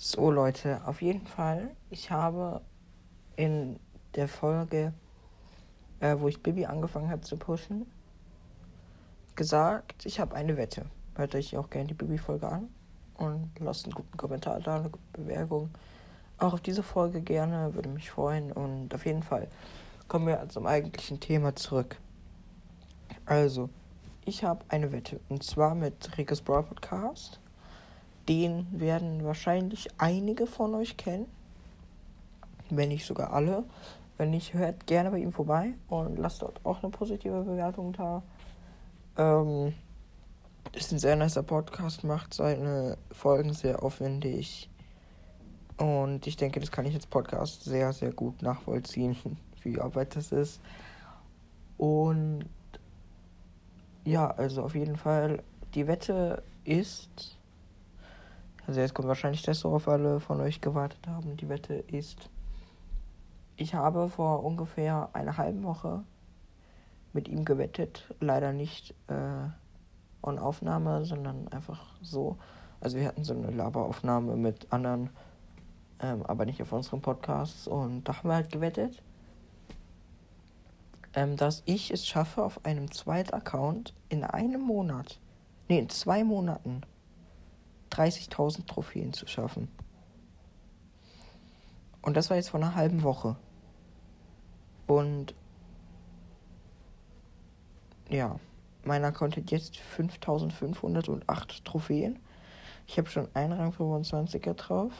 So Leute, auf jeden Fall, ich habe in der Folge, äh, wo ich Bibi angefangen habe zu pushen, gesagt, ich habe eine Wette. Hört euch auch gerne die Bibi-Folge an und lasst einen guten Kommentar da, eine gute Bewertung. Auch auf diese Folge gerne, würde mich freuen. Und auf jeden Fall kommen wir zum eigentlichen Thema zurück. Also, ich habe eine Wette und zwar mit Rickes Brawl Podcast. Den werden wahrscheinlich einige von euch kennen. Wenn nicht sogar alle. Wenn nicht, hört gerne bei ihm vorbei und lasst dort auch eine positive Bewertung da. Ähm, ist ein sehr nicer Podcast, macht seine Folgen sehr aufwendig. Und ich denke, das kann ich als Podcast sehr, sehr gut nachvollziehen, wie Arbeit das ist. Und ja, also auf jeden Fall, die Wette ist also jetzt kommt wahrscheinlich das, worauf alle von euch gewartet haben. Die Wette ist, ich habe vor ungefähr einer halben Woche mit ihm gewettet. Leider nicht äh, on Aufnahme, sondern einfach so. Also wir hatten so eine Laberaufnahme mit anderen, ähm, aber nicht auf unserem Podcast. Und da haben wir halt gewettet, ähm, dass ich es schaffe, auf einem zweiten Account in einem Monat, nee, in zwei Monaten 30.000 Trophäen zu schaffen. Und das war jetzt vor einer halben Woche. Und ja, mein Account hat jetzt 5508 Trophäen. Ich habe schon einen Rang 25er drauf.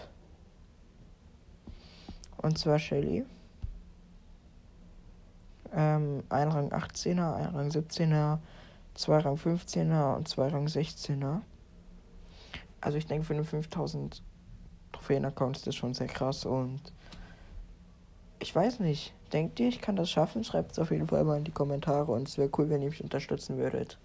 Und zwar Shelly. Ähm, ein Rang 18er, ein Rang 17er, zwei Rang 15er und zwei Rang 16er also ich denke, für einen 5000 Trophäen-Account ist das schon sehr krass und ich weiß nicht. Denkt ihr, ich kann das schaffen? Schreibt es auf jeden Fall mal in die Kommentare und es wäre cool, wenn ihr mich unterstützen würdet.